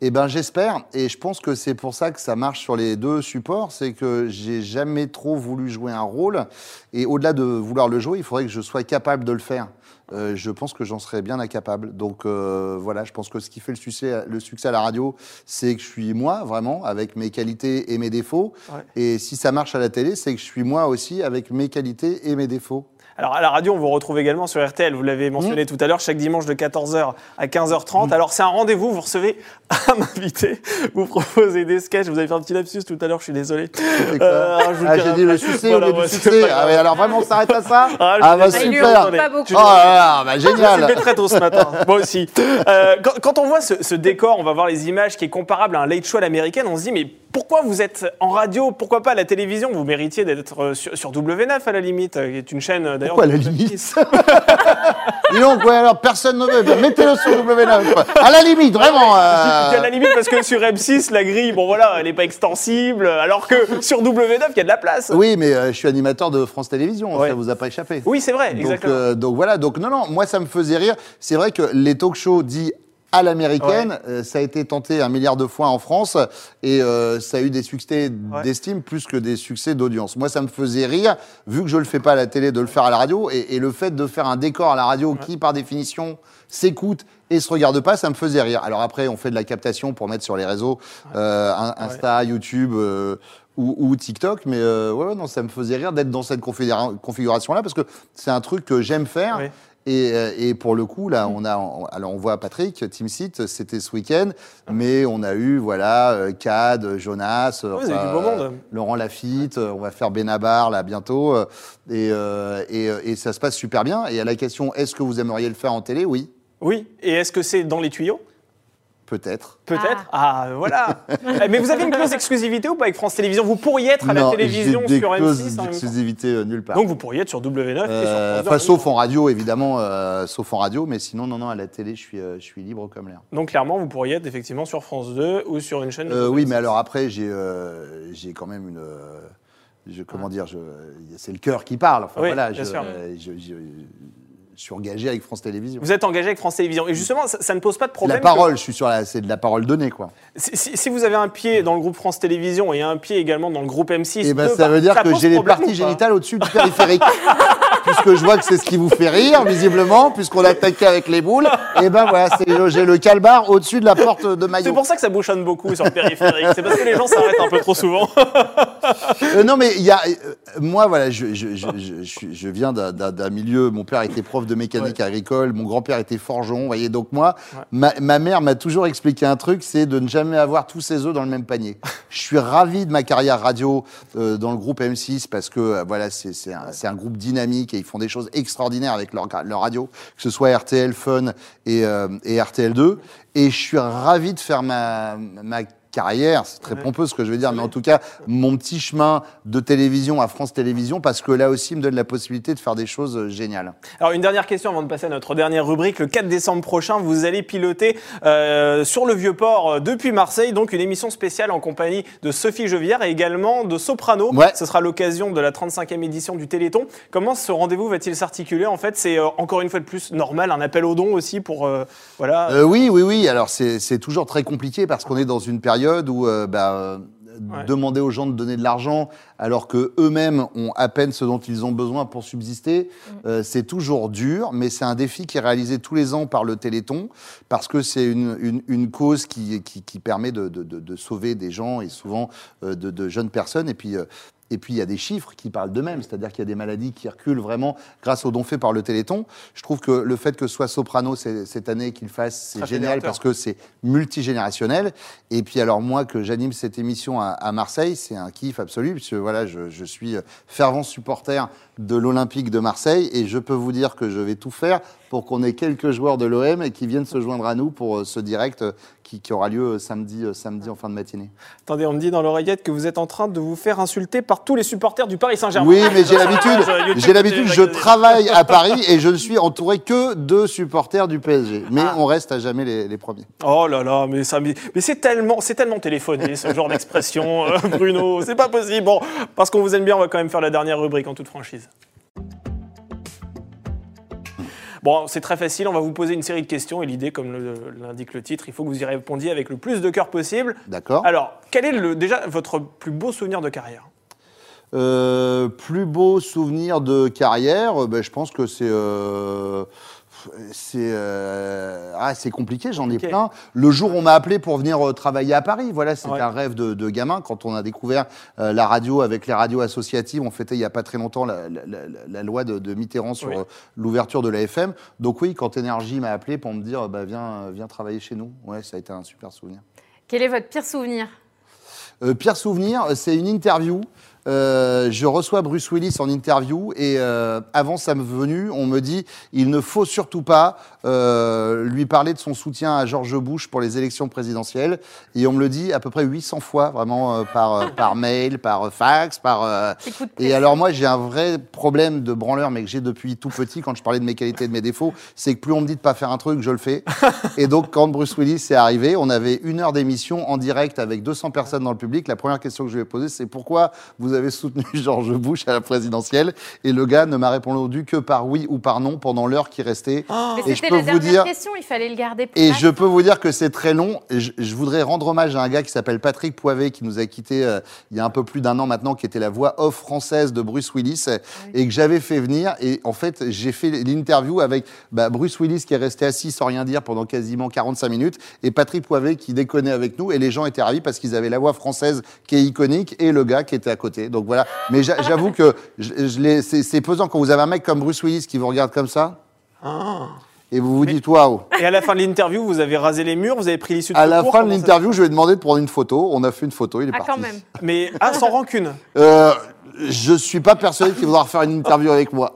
Eh ben j'espère, et je pense que c'est pour ça que ça marche sur les deux supports, c'est que j'ai jamais trop voulu jouer un rôle, et au-delà de vouloir le jouer, il faudrait que je sois capable de le faire. Euh, je pense que j'en serais bien incapable. Donc euh, voilà, je pense que ce qui fait le succès, le succès à la radio, c'est que je suis moi, vraiment, avec mes qualités et mes défauts. Ouais. Et si ça marche à la télé, c'est que je suis moi aussi, avec mes qualités et mes défauts. Alors à la radio, on vous retrouve également sur RTL, vous l'avez mentionné tout à l'heure, chaque dimanche de 14h à 15h30. Alors c'est un rendez-vous, vous recevez un invité, vous proposez des sketchs, vous avez fait un petit lapsus tout à l'heure, je suis désolé. Euh, je le ah, j'ai dit le succès Voilà, au lieu ouais, du c'est succès. Ah, alors vraiment, on s'arrête à ça Ah, je Ah, bah super. pas beaucoup. Oh là là, bah, Je suis génial. très tôt ce matin, moi aussi. Euh, quand, quand on voit ce, ce décor, on va voir les images qui est comparable à un late show à l'américaine, on se dit mais pourquoi vous êtes en radio? Pourquoi pas à la télévision? Vous méritiez d'être euh, sur, sur W9 à la limite, euh, qui est une chaîne euh, d'ailleurs. Pourquoi à la limite? Dis donc, ouais, alors personne ne veut. Ben, Mettez-le sur W9. quoi. À la limite, vraiment. euh, à la limite parce que sur M6, la grille, bon voilà, elle n'est pas extensible, alors que sur W9, il y a de la place. Oui, mais euh, je suis animateur de France Télévisions. Ouais. Ça vous a pas échappé. Oui, c'est vrai, Donc, exactement. euh, donc voilà. Donc non, non. Moi, ça me faisait rire. C'est vrai que les talk shows dits à l'américaine, euh, ça a été tenté un milliard de fois en France et euh, ça a eu des succès d'estime plus que des succès d'audience. Moi, ça me faisait rire, vu que je le fais pas à la télé, de le faire à la radio et, et le fait de faire un décor à la radio qui, par définition, s'écoute et se regarde pas, ça me faisait rire. Alors après, on fait de la captation pour mettre sur les réseaux, euh, Insta, YouTube. ou, ou TikTok, mais ouais, ouais, non, ça me faisait rire d'être dans cette configura- configuration-là parce que c'est un truc que j'aime faire. Et, euh, et pour le coup, là, on a, on- alors on voit Patrick, Team Seat, c'était ce week-end, mais on a eu, voilà, euh, Cad, Jonas, avez enfin, du beau monde. euh, Laurent Lafitte, on va faire Benabar là bientôt, et, et, et ça se passe super bien. Et à la question, est-ce que vous aimeriez le faire en télé? Oui, Oui, et est-ce que c'est dans les tuyaux? Peut-être. Peut-être. Ah, voilà. Eh, Mais vous avez une clause d'exclusivité ou pas avec France Télévisions? Vous pourriez être à la Non, télévision j'ai des sur clauses M6 en même temps. d'exclusivité euh, nulle part. Donc vous pourriez être sur W9 et sur Euh, France 2 enfin, en sauf en radio, évidemment, euh, sauf en radio, mais sinon, non, non, à la télé, je suis, euh, je suis libre comme l'air. Donc clairement, vous pourriez être effectivement sur France 2 ou sur une chaîne. de Euh, oui, M6. mais alors après, j'ai euh, j'ai quand même une. euh, je, comment dire je- C'est le cœur qui parle. Enfin, Oui, voilà, bien je, sûr. euh, je- je- je suis engagé avec France Télévisions. Vous êtes engagé avec France Télévisions. Et justement, ça, ça ne pose pas de problème. La parole, je suis sur la, c'est de la parole donnée, quoi. si, si- si vous avez un pied dans le groupe France Télévisions et un pied également dans le groupe M6, Et ben, deux, ça bah, veut dire que j'ai les parties génitales au-dessus du périphérique. puisque je vois que c'est ce qui vous fait rire, visiblement, puisqu'on a attaqué avec les boules. Et ben voilà, c'est j'ai le calbar au-dessus de la porte de C'est maillot. pour ça que ça bouchonne beaucoup sur le périphérique. C'est parce que les gens s'arrêtent un peu trop souvent. Euh, non, mais il y a. euh, moi, voilà, je, je, viens d'un milieu. Mon père était prof de mécanique agricole, mon grand-père était forgeron. Vous voyez, donc moi, ma, ma mère m'a toujours expliqué un truc c'est de ne jamais avoir tous ses œufs dans le même panier. je suis ravi de ma carrière radio euh, dans le groupe M6 parce que, euh, voilà, c'est un, groupe dynamique et ils font des choses extraordinaires avec leur, leur radio, que ce soit RTL Fun et, euh, et RTL2. Et je suis ravi de faire ma, ma carrière, c'est très pompeux ce que je veux dire, mais en tout cas, mon petit chemin de télévision à France Télévisions, parce que là aussi, il me donne la possibilité de faire des choses euh, géniales. Alors une dernière question avant de passer à notre dernière rubrique. Le 4 décembre prochain, vous allez piloter euh, sur le Vieux-Port euh, depuis Marseille, donc une émission spéciale en compagnie de Sophie Jevière et également de Soprano. Ouais. Ce sera l'occasion de la 35e édition du Téléthon. Comment ce rendez-vous va-t-il s'articuler? En fait, c'est euh, encore une fois de plus normal, un appel aux dons aussi pour euh, voilà. Oui, oui, oui. Alors, c'est toujours très compliqué parce qu'on est dans une période où euh, bah, euh, Ouais. demander aux gens de donner de l'argent alors que eux-mêmes ont à peine ce dont ils ont besoin pour subsister, euh, c'est toujours dur, mais c'est un défi qui est réalisé tous les ans par le Téléthon parce que c'est une, une, une cause qui, qui, qui permet de, de, de, de sauver des gens et souvent de, de jeunes personnes. Et puis, et puis, il y a des chiffres qui parlent d'eux-mêmes, c'est-à-dire qu'il y a des maladies qui reculent vraiment grâce aux dons faits par le Téléthon. Je trouve que le fait que ce soit Soprano cette année qu'il fasse, c'est génial parce que c'est multigénérationnel. Et puis, alors, moi, que j'anime cette émission à, à Marseille, c'est un kiff absolu, puisque voilà, je, je suis fervent supporter de l'Olympique de Marseille. Et je peux vous dire que je vais tout faire pour qu'on ait quelques joueurs de l'OM qui viennent se joindre à nous pour euh, ce direct euh, qui, qui aura lieu euh, samedi, samedi en fin de matinée. Attendez, on me dit dans l'oreillette que vous êtes en train de vous faire insulter par tous les supporters du Paris Saint-Germain. Oui, mais j'ai l'habitude. J'ai l'habitude. de Je travaille à Paris et je ne suis entouré que de supporters du PSG. Mais Ah. on reste à jamais les, les premiers. Oh là là, mais, ça, mais mais c'est tellement, c'est tellement téléphoné ce genre d'expression, Bruno. C'est pas possible. Bon, parce qu'on vous aime bien, on va quand même faire la dernière rubrique en toute franchise. Bon, c'est très facile, on va vous poser une série de questions et l'idée, comme l'indique le titre, il faut que vous y répondiez avec le plus de cœur possible. D'accord. Alors, quel est le, déjà votre plus beau souvenir de carrière? Euh, plus beau souvenir de carrière, euh, ben, je pense que c'est euh, c'est euh, ah, c'est compliqué, j'en ai plein. Le jour où on m'a appelé pour venir euh, travailler à Paris, voilà, c'est Ouais. un rêve de, de gamin. Quand on a découvert euh, la radio avec les radios associatives, on fêtait il y a pas très longtemps la, la- la- la loi de, de Mitterrand sur Oui. euh, l'ouverture de la FM. Donc oui, quand Énergie m'a appelé pour me dire, bah, viens, viens travailler chez nous, ouais, ça a été un super souvenir. Quel est votre pire souvenir? Euh, pire souvenir, c'est une interview. Euh, je reçois Bruce Willis en interview et euh, avant sa venue, on me dit il ne faut surtout pas euh, lui parler de son soutien à George Bush pour les élections présidentielles. Et on me le dit à peu près 800 fois, vraiment euh, par, euh, par mail, par fax, par. euh, et alors moi j'ai un vrai problème de branleur, mais que j'ai depuis tout petit quand je parlais de mes qualités et de mes défauts, c'est que plus on me dit de pas faire un truc, je le fais. et donc quand Bruce Willis est arrivé, on avait une heure d'émission en direct avec 200 personnes dans le public. La première question que je lui ai posée, c'est pourquoi vous avez soutenu George Bush à la présidentielle Et le gars ne m'a répondu que par oui ou par non pendant l'heure qui restait. Mais et je c'était peux la vous dire- question, il fallait le garder pour Et je peux vous dire que c'est très long. Et je, je voudrais rendre hommage à un gars qui s'appelle Patrick Poivet, qui nous a quittés euh, il y a un peu plus d'un an maintenant, qui était la voix off française de Bruce Willis, et que j'avais fait venir. Et en fait, j'ai fait l'interview avec bah, Bruce Willis, qui est resté assis sans rien dire pendant quasiment 45 minutes, et Patrick Poivet, qui déconnait avec nous. Et les gens étaient ravis parce qu'ils avaient la voix française qui est iconique et le gars qui était à côté. Donc voilà. Mais j'a- j'avoue que c'est c'est pesant quand vous avez un mec comme Bruce Willis qui vous regarde comme ça. Et vous vous dites waouh! Et à la fin de l'interview, vous avez rasé les murs, vous avez pris l'issue de À la fin de l'interview, je lui ai demandé de prendre une photo. On a fait une photo, il est Ah, parti. quand même. Mais ah, sans rancune. Euh, je suis pas persuadé qu'il voudra refaire une interview avec moi.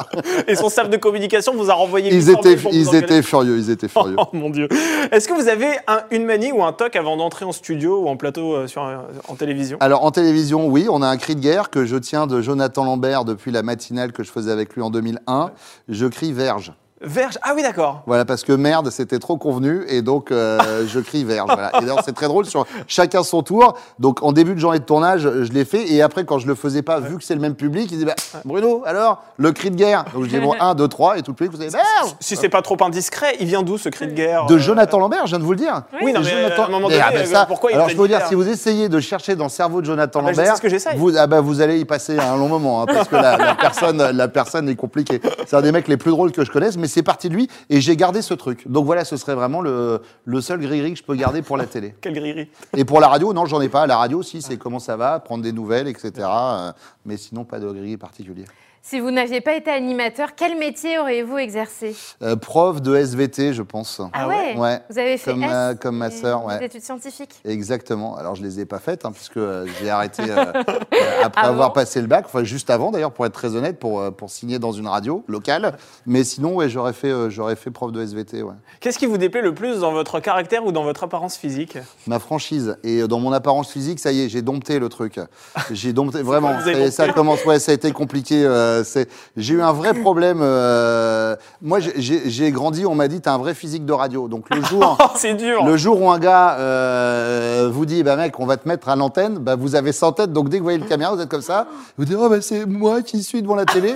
Et son staff de communication vous a renvoyé. Ils étaient, ils étaient furieux, ils étaient furieux. Oh mon dieu. Est-ce que vous avez un- une manie ou un toc avant d'entrer en studio ou en plateau euh, sur, un- en télévision? Alors en télévision, oui, on a un cri de guerre que je tiens de Jonathan Lambert depuis la matinale que je faisais avec lui en 2001. Je crie verge. Verge Ah oui, d'accord. Voilà, parce que merde, c'était trop convenu, et donc euh, je crie verge. Voilà. Et d'ailleurs, c'est très drôle, sur chacun son tour. Donc en début de journée de tournage, je l'ai fait, et après, quand je le faisais pas, vu que c'est le même public, il disait bah, Bruno, alors, le cri de guerre. Donc je dis bon, 1, 2, 3, et tout le public, vous savez, verge Si c'est pas trop indiscret, il vient d'où ce cri de guerre De euh, Jonathan Lambert, je viens de vous le dire. Oui, non, mais Jonathan- à un moment donné, ah, ben euh, ça, pourquoi il Alors je peux vous dire, si vous essayez de chercher dans le cerveau de Jonathan Ah bah, Lambert, que vous, ah bah, vous allez y passer un long moment, hein, parce que la, la personne, la personne est compliquée. C'est un des mecs les plus drôles que je connaisse, mais c'est parti de lui, et j'ai gardé ce truc. Donc voilà, ce serait vraiment le, le seul gris-gris que je peux garder pour la télé. Quel grillerie. Et pour la radio, non, j'en ai pas. La radio, si, c'est comment ça va, prendre des nouvelles, etc. euh, mais sinon, pas de gris particulier. Si vous n'aviez pas été animateur, quel métier auriez-vous exercé Euh, prof de SVT, je pense. Ah, ouais, ouais Vous avez fait Comme, S, euh, comme ma sœur, ouais. Des études scientifiques. Exactement. Alors je les ai pas faites hein, puisque euh, j'ai arrêté euh, après Ah avoir bon passé le bac, enfin juste avant d'ailleurs pour être très honnête, pour, pour signer dans une radio locale. Mais sinon ouais, j'aurais fait euh, j'aurais fait prof de SVT. Ouais. Qu'est-ce qui vous déplaît le plus dans votre caractère ou dans votre apparence physique? Ma franchise et dans mon apparence physique, ça y est, j'ai dompté le truc. J'ai dompté vraiment. quoi, vous avez Ça, commence. Ouais, ça a été compliqué. Euh, j'ai eu un vrai problème. euh, moi, j'ai- grandi. On m'a dit t'as un vrai physique de radio. Donc le jour. Oh, c'est dur Le jour où un gars euh, vous dit, bah mec, on va te mettre à l'antenne, bah vous avez 100 têtes, donc dès que vous voyez le caméra, vous êtes comme ça. Vous dites, oh bah c'est moi qui suis devant la télé.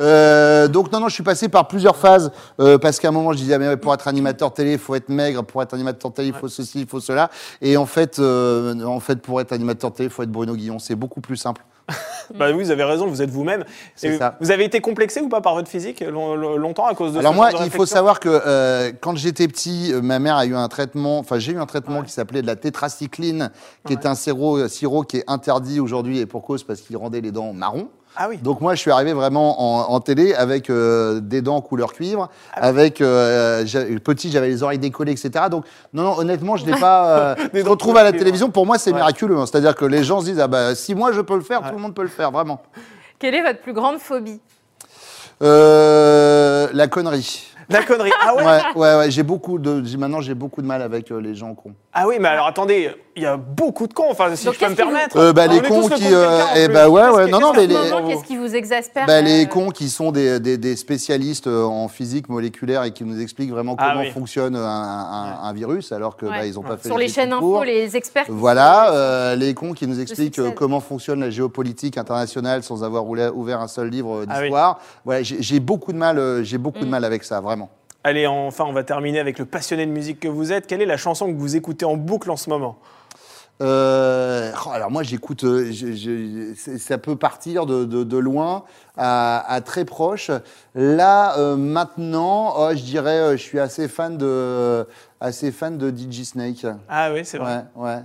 Euh, donc non, non, je suis passé par plusieurs phases euh, parce qu'à un moment je disais ah, mais pour être animateur télé il faut être maigre, pour être animateur télé il faut ceci, il faut cela, et en fait, euh, en fait pour être animateur télé il faut être Bruno Guillon, c'est beaucoup plus simple. Bah oui, vous avez raison, vous êtes vous-même. C'est Et ça. Vous avez été complexé ou pas par votre physique long- long- longtemps à cause de Alors moi, de il faut savoir que euh, quand j'étais petit, euh, ma mère a eu un traitement, enfin j'ai eu un traitement qui s'appelait de la tétracycline, qui est un sirop, sirop qui est interdit aujourd'hui et pour cause parce qu'il rendait les dents marron. Ah oui. Donc moi, je suis arrivé vraiment en, en télé avec euh, des dents couleur cuivre, Ah avec euh, petit, j'avais les oreilles décollées, etc. Donc non, non, honnêtement, je n'ai pas. Euh, Des je retrouve à la télévision. Pour moi, c'est Ouais. miraculeux. hein. C'est-à-dire que les gens se disent ah bah si moi je peux le faire, tout le monde peut le faire, vraiment. Quelle est votre plus grande phobie? Euh, la connerie. La connerie. Ah ouais, Ouais, ouais, ouais. J'ai beaucoup de. j'ai- Maintenant, j'ai beaucoup de mal avec euh, les gens cons. Ah oui, mais alors attendez, il y a beaucoup de cons, enfin, si Donc, je peux me qu'est-ce qui vous- permettre. Euh, bah, On les est tous cons le qui, con de euh, quelqu'un, en eh plus. bah, ouais, Qu'est-ce ouais, que- non, non, mais les- Moment, Qu'est-ce qui vous exaspère Bah, les euh, cons qui sont des, des- des spécialistes euh, en physique moléculaire et qui nous expliquent vraiment Ah comment oui. fonctionne un, un- un virus, alors que Ouais. bah, ils n'ont pas fait Sur les études chaînes pour. info, les experts. qui Voilà, euh, les cons qui nous expliquent euh, comment fonctionne la géopolitique internationale sans avoir ouvert un seul livre euh, Ah oui. d'histoire. Voilà, j'ai j'ai beaucoup de mal, euh, j'ai beaucoup de Mm. mal avec ça, vraiment. Allez, enfin, on va terminer avec le passionné de musique que vous êtes. Quelle est la chanson que vous écoutez en boucle en ce moment? Euh, oh, alors moi j'écoute, euh, ça peut partir de, de- de loin à, à très proche. Là euh, maintenant, oh, je dirais, je suis assez fan de, assez fan de DJ Snake. Ah oui, c'est vrai. Ouais, ouais.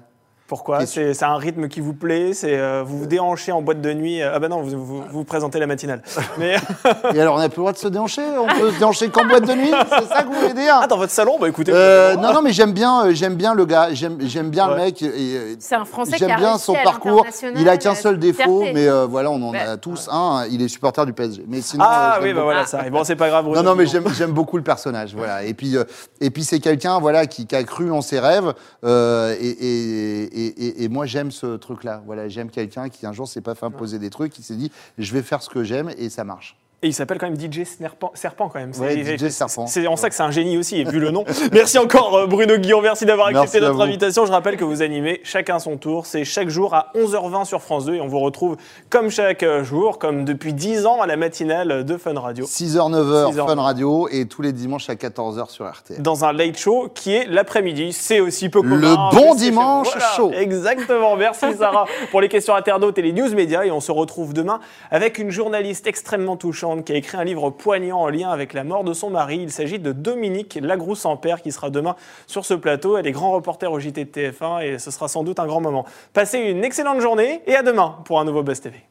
Pourquoi C'est un rythme qui vous plaît C'est euh, Vous vous déhanchez en boîte de nuit Ah bah non, vous vous, vous présentez la matinale. Mais Et alors on n'a plus le droit de se déhancher? On peut se déhancher qu'en boîte de nuit? C'est ça que vous voulez dire? Ah, dans votre salon Bah écoutez. Euh, non, non, mais j'aime bien, euh, j'aime bien le gars, j'aime, j'aime bien Ouais. le mec. et, euh, C'est un Français qui J'aime a bien son parcours. Il a qu'un euh, seul défaut, mais euh, voilà, on en Ouais. a tous un. Il est supporter du PSG. Mais sinon, Ah euh, oui, bah voilà, ça arrive. Bon, c'est pas grave. Bruno. Non, non, mais j'aime, j'aime beaucoup le personnage, voilà. Et puis, euh, et puis c'est quelqu'un, voilà, qui, qui a cru en ses rêves. euh, et, et, et, et- et moi, j'aime ce truc-là. Voilà, j'aime quelqu'un qui un jour s'est pas fait imposer des trucs, qui s'est dit, je vais faire ce que j'aime, et ça marche. Et il s'appelle quand même DJ Serpent, Serpent quand même. Ouais, DJ Serpent. C'est en ça que c'est un génie aussi, et vu le nom. merci encore euh, Bruno Guillon, merci d'avoir accepté Merci notre invitation. Je rappelle que vous animez chacun son tour. C'est chaque jour à 11h20 sur France 2 et on vous retrouve comme chaque euh, jour, comme depuis 10 ans à la matinale de Fun Radio. 6h, 9h, 6h. Fun Radio, et tous les dimanches à 14h sur RTL. Dans un late show qui est l'après-midi. C'est aussi peu commun. Le bon dimanche voilà, chaud. Exactement. Merci Sarah pour les questions internautes et les news médias. Et on se retrouve demain avec une journaliste extrêmement touchante qui a écrit un livre poignant en lien avec la mort de son mari. Il s'agit de Dominique Lagroux-Sampère qui sera demain sur ce plateau. Elle est grand reporter au JT de TF1 et ce sera sans doute un grand moment. Passez une excellente journée et à demain pour un nouveau Buzz TV.